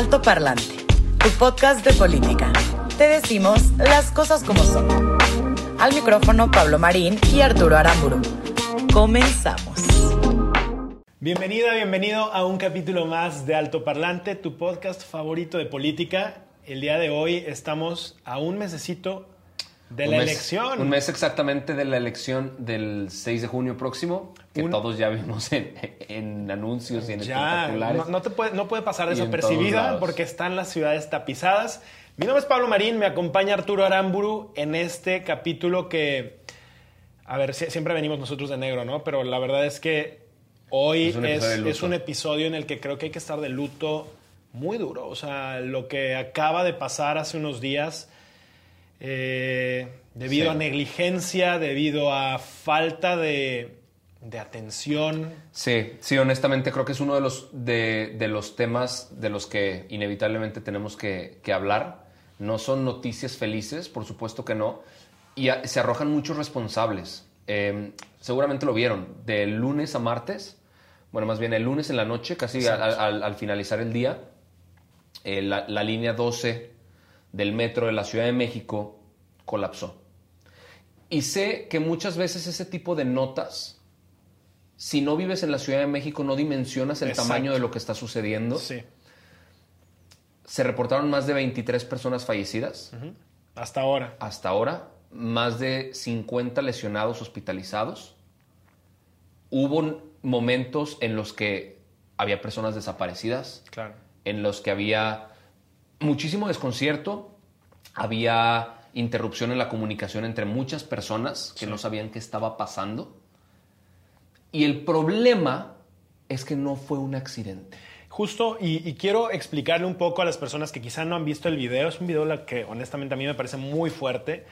Alto Parlante, tu podcast de política. Te decimos las cosas como son. Al micrófono Pablo Marín y Arturo Aramburu. Comenzamos. Bienvenida, bienvenido a un capítulo más de Alto Parlante, tu podcast favorito de política. El día de hoy estamos a un mesecito de la mes- elección. Un mes exactamente de la elección del 6 de junio próximo, que Un- todos ya vimos en, en anuncios y en Ya, espectaculares. no, no te puede, no puede pasar desapercibida porque están las ciudades tapizadas. Mi nombre es Pablo Marín, me acompaña Arturo Aramburu en este capítulo que, a ver, sie- siempre venimos nosotros de negro, ¿no? Pero la verdad es que hoy Es un es, es un episodio en el que creo que hay que estar de luto muy duro. O sea, lo que acaba de pasar hace unos días, eh, debido Sí. a negligencia, debido a falta de, de atención, Sí, sí, honestamente creo que es uno de los, de, de los temas de los que inevitablemente tenemos que, que hablar. No son noticias felices, por supuesto que no, y a- se arrojan muchos responsables. Eh, seguramente lo vieron, de lunes a martes, bueno, más bien el lunes en la noche, casi al, al- al finalizar el día, eh, la, la línea 12 del metro de la Ciudad de México colapsó. Y sé que muchas veces ese tipo de notas si no vives en la Ciudad de México, no dimensionas el Exacto. tamaño de lo que está sucediendo. sí. Se reportaron más de 23 personas fallecidas Hasta ahora. hasta ahora, más de 50 lesionados hospitalizados. Hubo momentos en los que había personas desaparecidas, Claro. en los que había muchísimo desconcierto, había interrupción en la comunicación entre muchas personas que no sabían qué estaba pasando. Y el problema es que no fue un accidente. Justo, y, y quiero explicarle un poco a las personas que quizá no han visto el video. Es un video la que honestamente a mí me parece muy fuerte,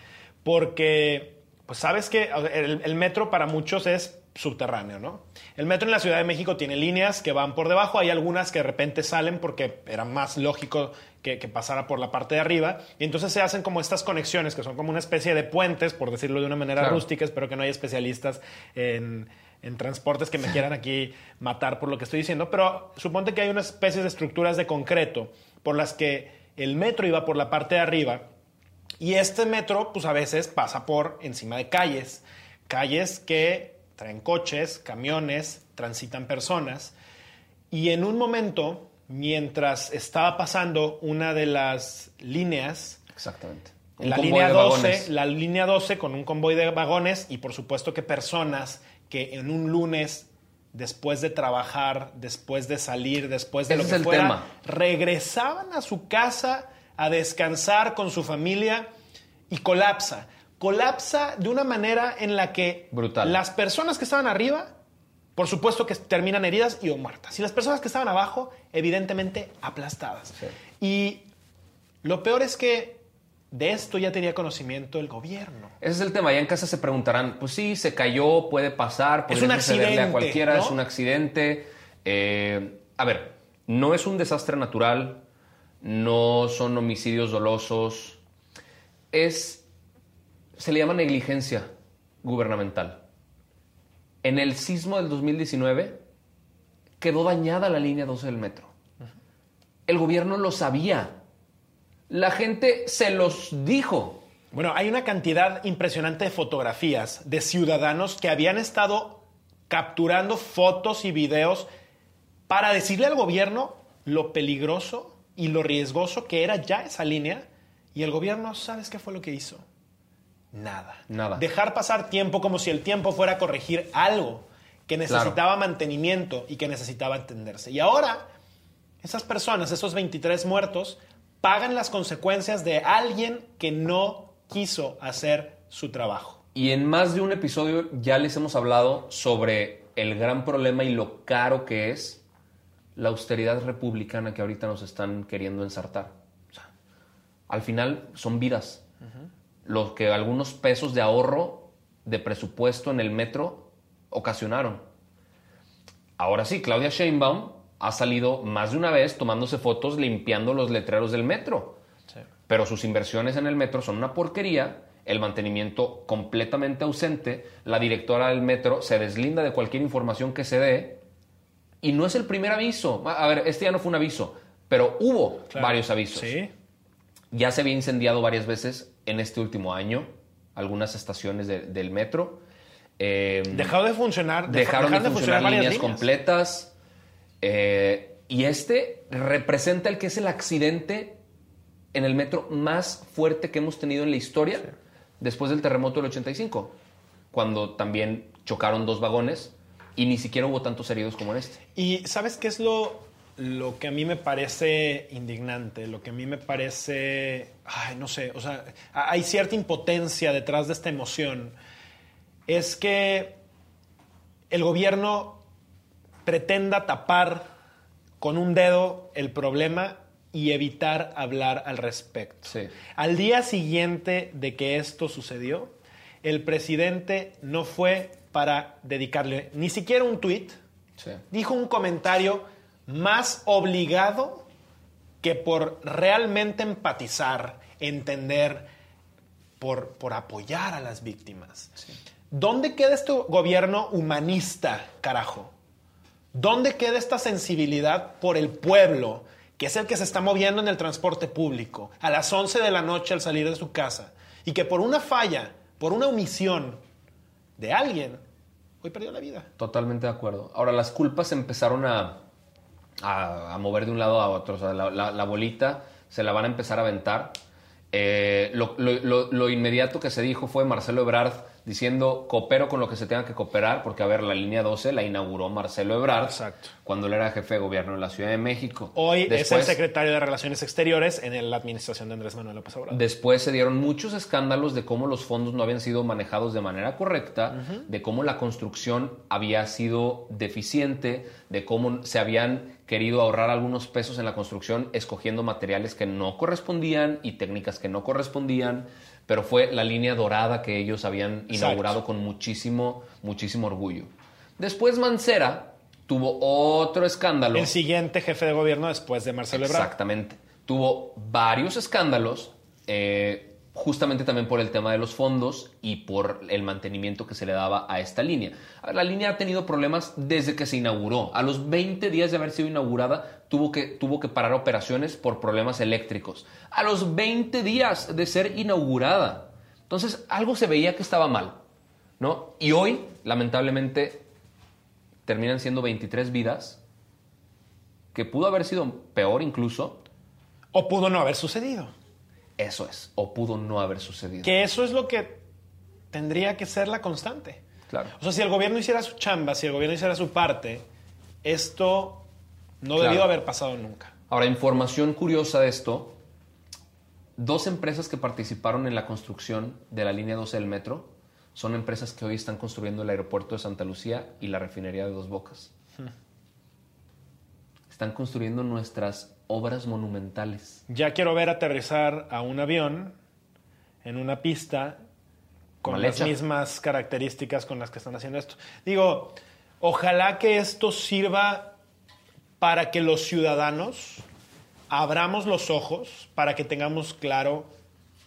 porque, pues sabes que el, el metro para muchos es subterráneo, ¿no? El metro en la Ciudad de México tiene líneas que van por debajo, hay algunas que de repente salen porque era más lógico que, que pasara por la parte de arriba, y entonces se hacen como estas conexiones que son como una especie de puentes, por decirlo de una manera Claro. rústica, espero que no haya especialistas en, en transportes que me quieran aquí matar por lo que estoy diciendo, pero suponte que hay unas especies de estructuras de concreto por las que el metro iba por la parte de arriba. Y este metro pues a veces pasa por encima de calles, calles que traen coches, camiones, transitan personas y en un momento, mientras estaba pasando una de las líneas, Exactamente. la línea de 12, vagones. la línea 12 con un convoy de vagones y por supuesto que personas que en un lunes después de trabajar, después de salir, después de Ese lo que fuera, tema. regresaban a su casa a descansar con su familia y colapsa. Colapsa de una manera en la que Brutal. las personas que estaban arriba, por supuesto que terminan heridas y o muertas. Y las personas que estaban abajo, evidentemente aplastadas. Y lo peor es que de esto ya tenía conocimiento el gobierno. Ese es el tema. Ya en casa se preguntarán, pues sí, se cayó, puede pasar, puede sucederle a cualquiera, ¿no? es un accidente. Eh, a ver, no es un desastre natural, no son homicidios dolosos, es, se le llama negligencia gubernamental. En el sismo del 2019 quedó dañada la línea 12 del metro. El gobierno lo sabía. La gente se los dijo. Bueno, hay una cantidad impresionante de fotografías de ciudadanos que habían estado capturando fotos y videos para decirle al gobierno lo peligroso y lo riesgoso que era ya esa línea. Y el gobierno, ¿sabes qué fue lo que hizo? Nada. Nada. Dejar pasar tiempo como si el tiempo fuera a corregir algo que necesitaba mantenimiento y que necesitaba entenderse. Y ahora, esas personas, esos 23 muertos, pagan las consecuencias de alguien que no quiso hacer su trabajo. Y en más de un episodio ya les hemos hablado sobre el gran problema y lo caro que es la austeridad republicana que ahorita nos están queriendo ensartar. O sea, al final son vidas. Lo que algunos pesos de ahorro de presupuesto en el metro ocasionaron. Ahora sí, Claudia Sheinbaum ha salido más de una vez tomándose fotos limpiando los letreros del metro. Pero sus inversiones en el metro son una porquería, el mantenimiento completamente ausente, la directora del metro se deslinda de cualquier información que se dé y no es el primer aviso. A ver, este ya no fue un aviso, pero hubo varios avisos. Sí. Ya se había incendiado varias veces en este último año algunas estaciones de- del metro. Eh, Dejado de funcionar. de- dejaron de funcionar, líneas, completas. eh, y este representa el que es el accidente en el metro más fuerte que hemos tenido en la historia después del terremoto del 85, cuando también chocaron dos vagones y ni siquiera hubo tantos heridos como en este. Y ¿sabes qué es lo, lo que a mí me parece indignante? Lo que a mí me parece, ay, no sé, o sea, hay cierta impotencia detrás de esta emoción. Es que el gobierno pretenda tapar con un dedo el problema y evitar hablar al respecto. Sí. Al día siguiente de que esto sucedió, el presidente no fue para dedicarle ni siquiera un tuit, Sí. dijo un comentario más obligado que por realmente empatizar, entender, por, por apoyar a las víctimas. ¿Dónde queda este gobierno humanista, carajo? ¿Dónde queda esta sensibilidad por el pueblo, que es el que se está moviendo en el transporte público, a las 11 de la noche al salir de su casa, y que por una falla, por una omisión de alguien, hoy perdió la vida? Totalmente de acuerdo. Ahora, las culpas empezaron a, a, a mover de un lado a otro. O sea, la, la- la bolita se la van a empezar a aventar. Eh, lo, lo- lo- lo inmediato que se dijo fue Marcelo Ebrard diciendo coopero con lo que se tenga que cooperar, porque a ver, la línea 12 la inauguró Marcelo Ebrard Exacto. cuando él era jefe de gobierno en la Ciudad de México. Hoy es el secretario de Relaciones Exteriores en la administración de Andrés Manuel López Obrador. Después se dieron muchos escándalos de cómo los fondos no habían sido manejados de manera correcta, de cómo la construcción había sido deficiente, de cómo se habían querido ahorrar algunos pesos en la construcción escogiendo materiales que no correspondían y técnicas que no correspondían, pero fue la línea dorada que ellos habían Exacto. inaugurado con muchísimo, muchísimo orgullo. Después Mancera tuvo otro escándalo. el siguiente jefe de gobierno después de Marcelo Ebrard. Exactamente. Tuvo varios escándalos, eh, justamente también por el tema de los fondos y por el mantenimiento que se le daba a esta línea. La línea ha tenido problemas desde que se inauguró. A los 20 días de haber sido inaugurada, tuvo que, tuvo que parar operaciones por problemas eléctricos. A los 20 días de ser inaugurada. Entonces, algo se veía que estaba mal. ¿no? Y hoy, lamentablemente, terminan siendo 23 vidas, que pudo haber sido peor incluso. O pudo no haber sucedido. Eso es, o pudo no haber sucedido. Que eso es lo que tendría que ser la constante. Claro. O sea, si el gobierno hiciera su chamba, si el gobierno hiciera su parte, esto no Claro. debió haber pasado nunca. Ahora, información curiosa de esto. Dos empresas que participaron en la construcción de la línea 12 del metro son empresas que hoy están construyendo el aeropuerto de Santa Lucía y la refinería de Dos Bocas. Están construyendo nuestras obras monumentales. Ya quiero ver aterrizar a un avión en una pista con Mal las hecha. mismas características con las que están haciendo esto. Digo, ojalá que esto sirva para que los ciudadanos abramos los ojos, para que tengamos claro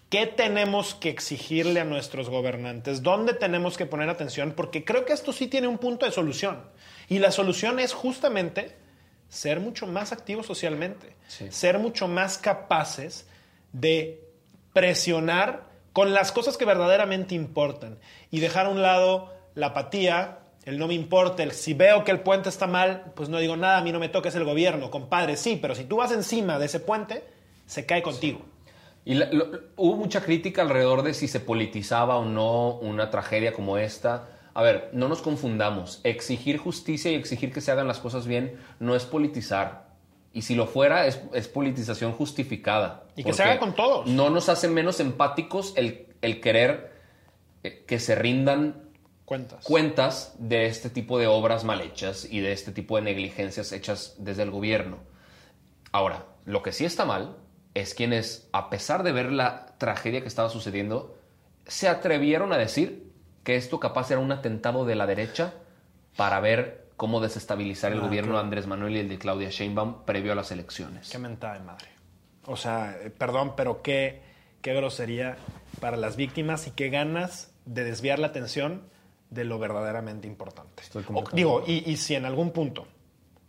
qué tenemos que exigirle a nuestros gobernantes, dónde tenemos que poner atención, porque creo que esto sí tiene un punto de solución. Y la solución es justamente ser mucho más activos socialmente, Sí. ser mucho más capaces de presionar con las cosas que verdaderamente importan y dejar a un lado la apatía, el no me importa, el si veo que el puente está mal, pues no digo nada, a mí no me toca, es el gobierno, compadre, sí, pero si tú vas encima de ese puente, se cae contigo. Y la- lo- hubo mucha crítica alrededor de si se politizaba o no una tragedia como esta. A ver, no nos confundamos. Exigir justicia y exigir que se hagan las cosas bien no es politizar. Y si lo fuera, es, es politización justificada. Y que se haga con todos. No nos hace menos empáticos el, el querer eh, que se rindan Cuentas. cuentas de este tipo de obras mal hechas y de este tipo de negligencias hechas desde el gobierno. Ahora, lo que sí está mal es quienes, a pesar de ver la tragedia que estaba sucediendo, se atrevieron a decir que esto capaz era un atentado de la derecha para ver cómo desestabilizar el Ah, gobierno claro. de Andrés Manuel y el de Claudia Sheinbaum previo a las elecciones. Qué mentada de madre. O sea, eh, perdón, pero qué, qué grosería para las víctimas y qué ganas de desviar la atención de lo verdaderamente importante. O- digo, y, y si en algún punto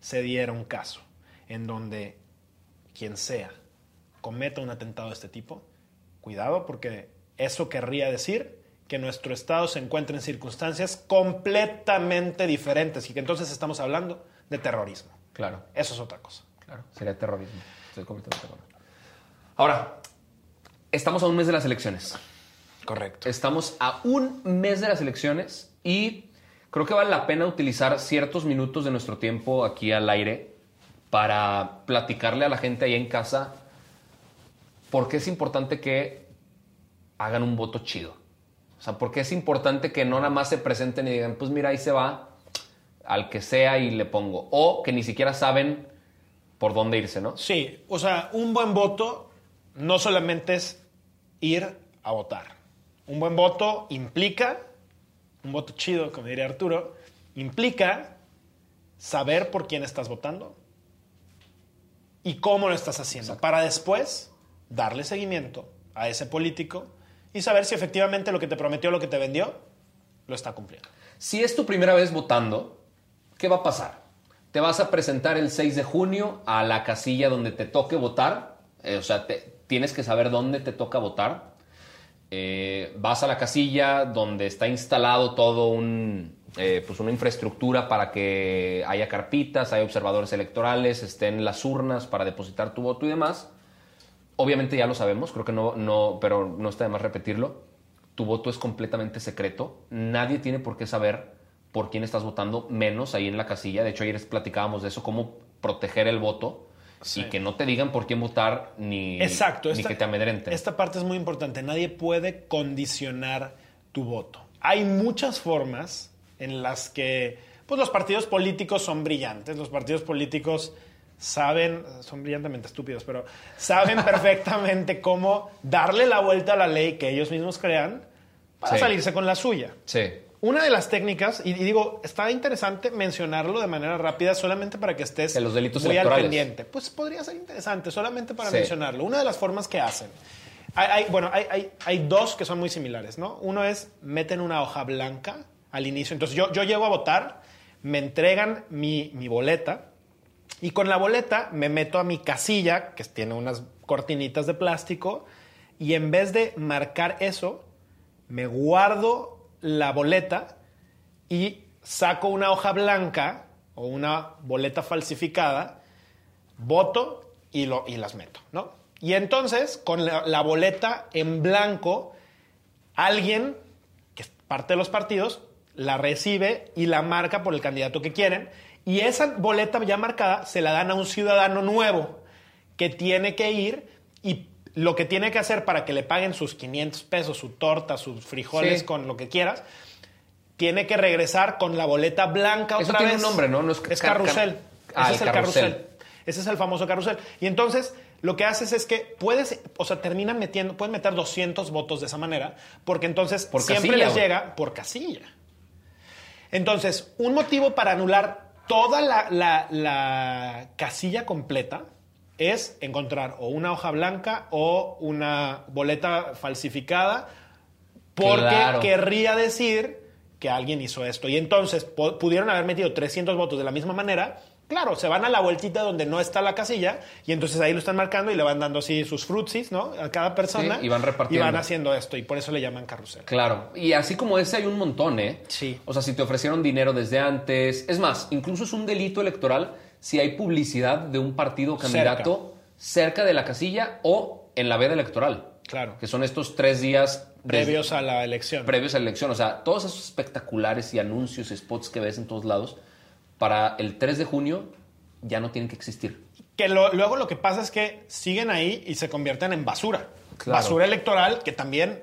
se diera un caso en donde quien sea cometa un atentado de este tipo, cuidado porque eso querría decir que nuestro Estado se encuentra en circunstancias completamente diferentes y que entonces estamos hablando de terrorismo. Claro. Eso es otra cosa. Claro, sería terrorismo. Estoy completamente de acuerdo. Ahora, estamos a un mes de las elecciones. Correcto. Estamos a un mes de las elecciones y creo que vale la pena utilizar ciertos minutos de nuestro tiempo aquí al aire para platicarle a la gente ahí en casa por qué es importante que hagan un voto chido. O sea, por qué es importante que no nada más se presenten y digan, pues mira, ahí se va al que sea y le pongo. O que ni siquiera saben por dónde irse, ¿no? Sí, o sea, un buen voto no solamente es ir a votar. Un buen voto implica, un voto chido, como diría Arturo, implica saber por quién estás votando y cómo lo estás haciendo, para después darle seguimiento a ese político y saber si efectivamente lo que te prometió, lo que te vendió, lo está cumpliendo. Si es tu primera vez votando, ¿qué va a pasar? Te vas a presentar el 6 de junio a la casilla donde te toque votar. Eh, o sea, tienes que saber dónde te toca votar. Eh, vas a la casilla donde está instalado todo un, eh, pues una infraestructura para que haya carpitas, haya observadores electorales, estén las urnas para depositar tu voto y demás. Obviamente ya lo sabemos, creo que no, no, pero no está de más repetirlo. Tu voto es completamente secreto. Nadie tiene por qué saber por quién estás votando, menos ahí en la casilla. De hecho, ayer platicábamos de eso, cómo proteger el voto Sí. y que no te digan por quién votar ni, Exacto. ni esta- que te amedrenten. Esta parte es muy importante. Nadie puede condicionar tu voto. Hay muchas formas en las que pues, los partidos políticos son brillantes. Los partidos políticos saben, son brillantemente estúpidos, pero saben perfectamente cómo darle la vuelta a la ley que ellos mismos crean para Sí. salirse con la suya. Sí. Una de las técnicas, y, digo, está interesante mencionarlo de manera rápida solamente para que estés De los delitos muy al pendiente. Pues podría ser interesante, solamente para Sí. mencionarlo. Una de las formas que hacen. Hay, hay- bueno, hay, hay- hay dos que son muy similares, ¿no? Uno es meten una hoja blanca al inicio. Entonces yo, yo llego a votar, me entregan mi, mi boleta y con la boleta me meto a mi casilla, que tiene unas cortinitas de plástico, y en vez de marcar eso, me guardo la boleta y saco una hoja blanca o una boleta falsificada, voto y, lo, y las meto, ¿no? Y entonces, con la, la boleta en blanco, alguien, que es parte de los partidos, la recibe y la marca por el candidato que quieren. Y esa boleta ya marcada se la dan a un ciudadano nuevo que tiene que ir y lo que tiene que hacer para que le paguen sus 500 pesos, su torta, sus frijoles Sí. con lo que quieras, tiene que regresar con la boleta blanca Eso otra tiene vez. un nombre, ¿no? No es es car- carrusel. car- Ah, Ese el es el carrusel. Ese es el famoso carrusel. Y entonces lo que haces es que puedes, o sea, terminan metiendo, pueden meter 200 votos de esa manera, porque entonces Por siempre casilla, les llega por casilla. Entonces, un motivo para anular toda la, la- la casilla completa es encontrar o una hoja blanca o una boleta falsificada, porque Claro. querría decir que alguien hizo esto. Y entonces pu- pudieron haber metido 300 votos de la misma manera. Claro, se van a la vueltita donde no está la casilla y entonces ahí lo están marcando y le van dando así sus frutsis, ¿no? A cada persona. Sí, y van repartiendo. Y van haciendo esto y por eso le llaman carrusel. Claro, y así como ese hay un montón, ¿eh? Sí. O sea, si te ofrecieron dinero desde antes, es más, incluso es un delito electoral si hay publicidad de un partido o candidato cerca, de la casilla o en la veda electoral. Claro. Que son estos tres días Previos a la elección. previos a la elección. O sea, todos esos espectaculares y anuncios y spots que ves en todos lados, para el 3 de junio ya no tienen que existir. Que lo- luego lo que pasa es que siguen ahí y se convierten en basura. Claro. Basura electoral que también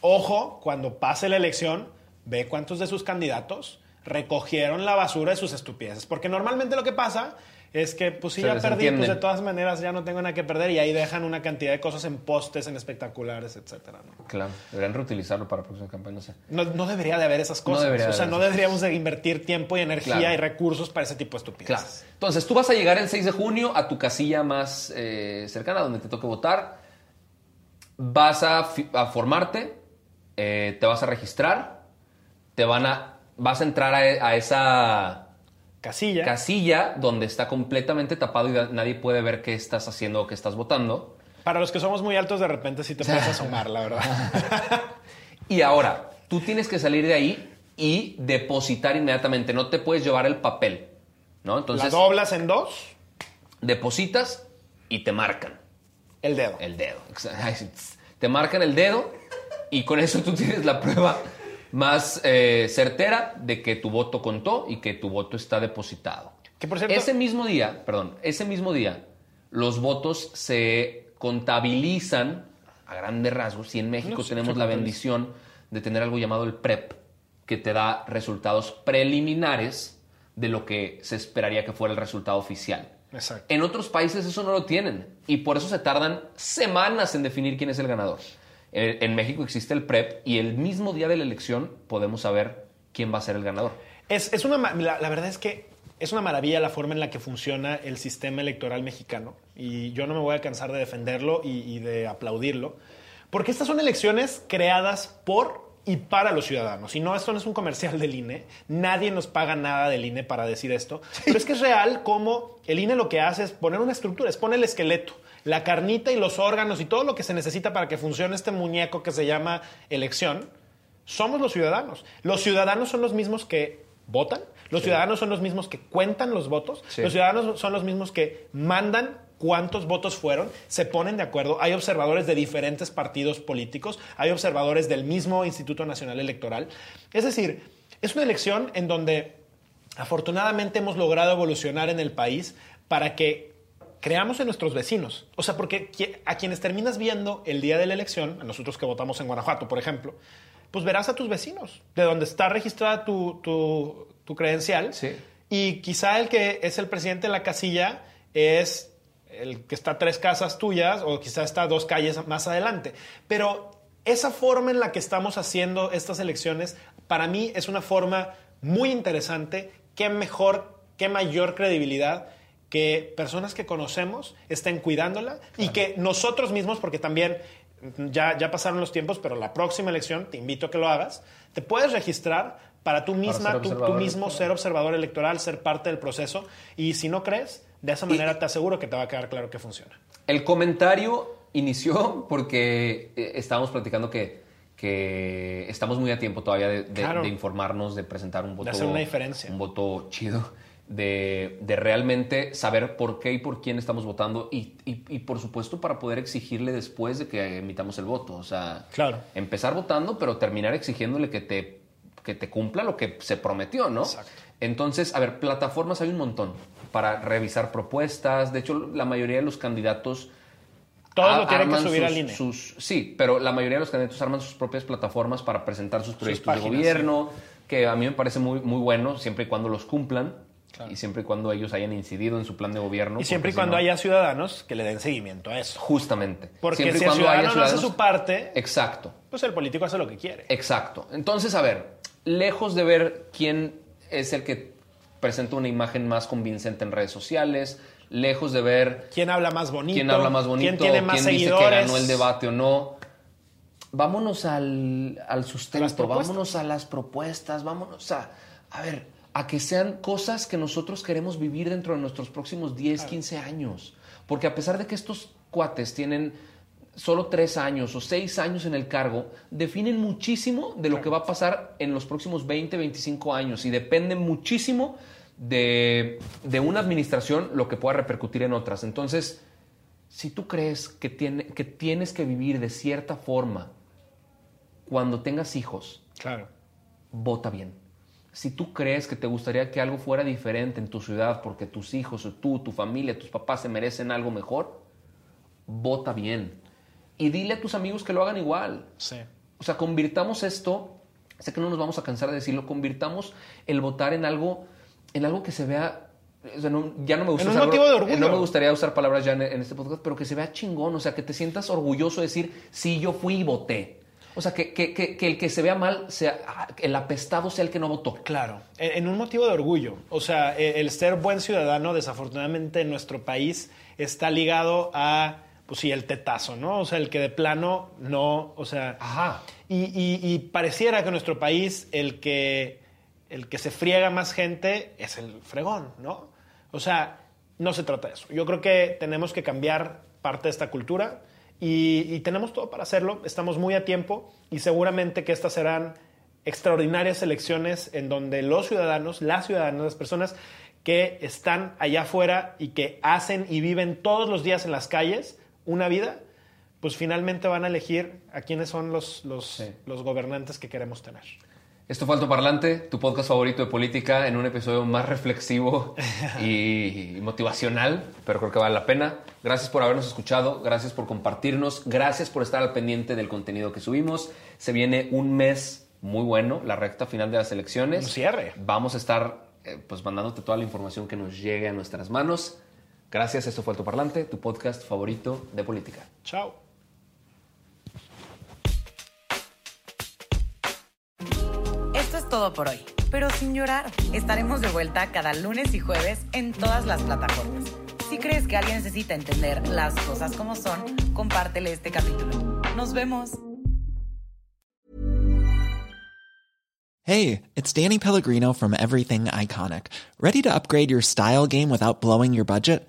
ojo, cuando pase la elección, ve cuántos de sus candidatos recogieron la basura de sus estupideces. Porque normalmente lo que pasa es que, pues Se ya perdí, pues de todas maneras ya no tengo nada que perder y ahí dejan una cantidad de cosas en postes, en espectaculares, etcétera. ¿no? Claro, deberían reutilizarlo para próxima campaña, no. No, no debería de haber esas cosas. debería de o sea, no deberíamos de invertir tiempo y energía Claro. y recursos para ese tipo de estupideces. Claro. Entonces, tú vas a llegar el 6 de junio a tu casilla más eh, cercana, donde te toque votar. Vas a, formarte, eh, te vas a registrar, te van a, vas a entrar a, a esa Casilla. casilla donde está completamente tapado y nadie puede ver qué estás haciendo o qué estás votando. Para los que somos muy altos, de repente sí te puedes asomar, la verdad. Y ahora, tú tienes que salir de ahí y depositar inmediatamente. No te puedes llevar el papel, ¿no? la Entonces, doblas en dos, depositas y te marcan. el dedo. El dedo. Te marcan el dedo y con eso tú tienes la prueba más eh, certera de que tu voto contó y que tu voto está depositado. Que por cierto, Ese mismo día, perdón, ese mismo día, los votos se contabilizan a grandes rasgos y en México No, tenemos la bendición de tener algo llamado el PREP, que te da resultados preliminares de lo que se esperaría que fuera el resultado oficial. Exacto. En otros países eso no lo tienen y por eso se tardan semanas en definir quién es el ganador. Eh, En México existe el PREP y el mismo día de la elección podemos saber quién va a ser el ganador. Es, es una, la, verdad es que es una maravilla la forma en la que funciona el sistema electoral mexicano. Y yo no me voy a cansar de defenderlo y de aplaudirlo. Porque estas son elecciones creadas por y para los ciudadanos. Y no, esto no es un comercial del INE. Nadie nos paga nada del INE para decir esto. Pero es que es real como el INE lo que hace es poner una estructura, es poner el esqueleto, la carnita y los órganos y todo lo que se necesita para que funcione este muñeco que se llama elección somos los ciudadanos. Los ciudadanos son los mismos que votan, los ciudadanos son los mismos que cuentan los votos, Sí. los ciudadanos son los mismos que mandan cuántos votos fueron, se ponen de acuerdo, hay observadores de diferentes partidos políticos, hay observadores del mismo Instituto Nacional Electoral. Es decir, es una elección en donde afortunadamente hemos logrado evolucionar en el país para que creamos en nuestros vecinos. O sea, porque a quienes terminas viendo el día de la elección, a nosotros que votamos en Guanajuato, por ejemplo, pues verás a tus vecinos, de donde está registrada tu, tu- tu credencial. Sí. Y quizá el que es el presidente de la casilla es el que está tres casas tuyas o quizá está dos calles más adelante. Pero esa forma en la que estamos haciendo estas elecciones, para mí es una forma muy interesante. Qué mejor, qué mayor credibilidad que personas que conocemos estén cuidándola y que nosotros mismos, porque también ya, ya pasaron los tiempos, pero la próxima elección, te invito a que lo hagas, te puedes registrar para tú misma, tú, mismo ser observador electoral, ser parte del proceso y si no crees, de esa manera te aseguro que te va a quedar claro que funciona. El comentario inició porque eh, estábamos platicando que, que estamos muy a tiempo todavía de, de- Claro. de informarnos, de presentar un voto. hacer una diferencia. Un voto chido, de, de realmente saber por qué y por quién estamos votando y, y- y, por supuesto para poder exigirle después de que emitamos el voto. O sea, Claro. empezar votando, pero terminar exigiéndole que te, que te cumpla lo que se prometió, ¿no? Exacto. Entonces, a ver, plataformas hay un montón para revisar propuestas. De hecho, la mayoría de los candidatos Todos lo tienen que subir sus- al INE. sus- sí, pero la mayoría de los candidatos arman sus propias plataformas para presentar sus proyectos páginas, de gobierno, que a mí me parece muy, muy bueno, siempre y cuando los cumplan y siempre y cuando ellos hayan incidido en su plan de gobierno. y siempre y si cuando no- haya ciudadanos que le den seguimiento a eso. Justamente. Porque Siempre y si el haya ciudadano no hace su parte, Exacto. pues el político hace lo que quiere. Exacto. Entonces, a ver, lejos de ver quién es el que presenta una imagen más convincente en redes sociales, lejos de ver ¿Quién habla más bonito? quién habla más bonito, ¿Quién tiene más quién dice seguidores? que ganó el debate o no. Vámonos al, al sustento, vámonos a las propuestas, vámonos a, a ver, a que sean cosas que nosotros queremos vivir dentro de nuestros próximos 10, 15 años. Porque a pesar de que estos cuates tienen solo tres años o seis años en el cargo, definen muchísimo de lo que va a pasar en los próximos 20, 25 años y depende muchísimo de, de una administración lo que pueda repercutir en otras. Entonces, si tú crees que, tiene, que tienes que vivir de cierta forma cuando tengas hijos, Claro. vota bien. Si tú crees que te gustaría que algo fuera diferente en tu ciudad porque tus hijos o tú, tu familia, tus papás se merecen algo mejor, vota bien. Y dile a tus amigos que lo hagan igual. Sí. O sea, convirtamos esto, sé que no nos vamos a cansar de decirlo, convirtamos el votar en algo, en algo que se vea o sea, no, ya no me gusta En un motivo de orgullo. No me gustaría usar palabras ya en, en este podcast, pero que se vea chingón. O sea, que te sientas orgulloso de decir, sí, yo fui y voté. O sea, que, que- que- que el que se vea mal, sea ah, el apestado sea el que no votó. Claro, en en un motivo de orgullo. O sea, e- el ser buen ciudadano, desafortunadamente en nuestro país, está ligado a, pues sí, el tetazo, ¿no? O sea, el que de plano no, o sea... Ajá. Y, y- y pareciera que en nuestro país el que, el que se friega más gente es el fregón, ¿no? O sea, no se trata de eso. Yo creo que tenemos que cambiar parte de esta cultura y, y tenemos todo para hacerlo. Estamos muy a tiempo y seguramente que estas serán extraordinarias elecciones en donde los ciudadanos, las ciudadanas, las personas que están allá afuera y que hacen y viven todos los días en las calles una vida, pues finalmente van a elegir a quiénes son los, los, Sí. los gobernantes que queremos tener. Esto fue Alto Parlante, tu podcast favorito de política, en un episodio más reflexivo y motivacional, pero creo que vale la pena. Gracias por habernos escuchado, gracias por compartirnos, gracias por estar al pendiente del contenido que subimos. Se viene un mes muy bueno, la recta final de las elecciones. Un cierre. Vamos a estar eh, pues mandándote toda la información que nos llegue a nuestras manos. Gracias, esto fue Alto Parlante, tu podcast favorito de política. Chao. Esto es todo por hoy, pero sin llorar. Estaremos de vuelta cada lunes y jueves en todas las plataformas. Si crees que alguien necesita entender las cosas como son, compártele este capítulo. Nos vemos. Hey, it's Danny Pellegrino from Everything Iconic. Ready to upgrade your style game without blowing your budget?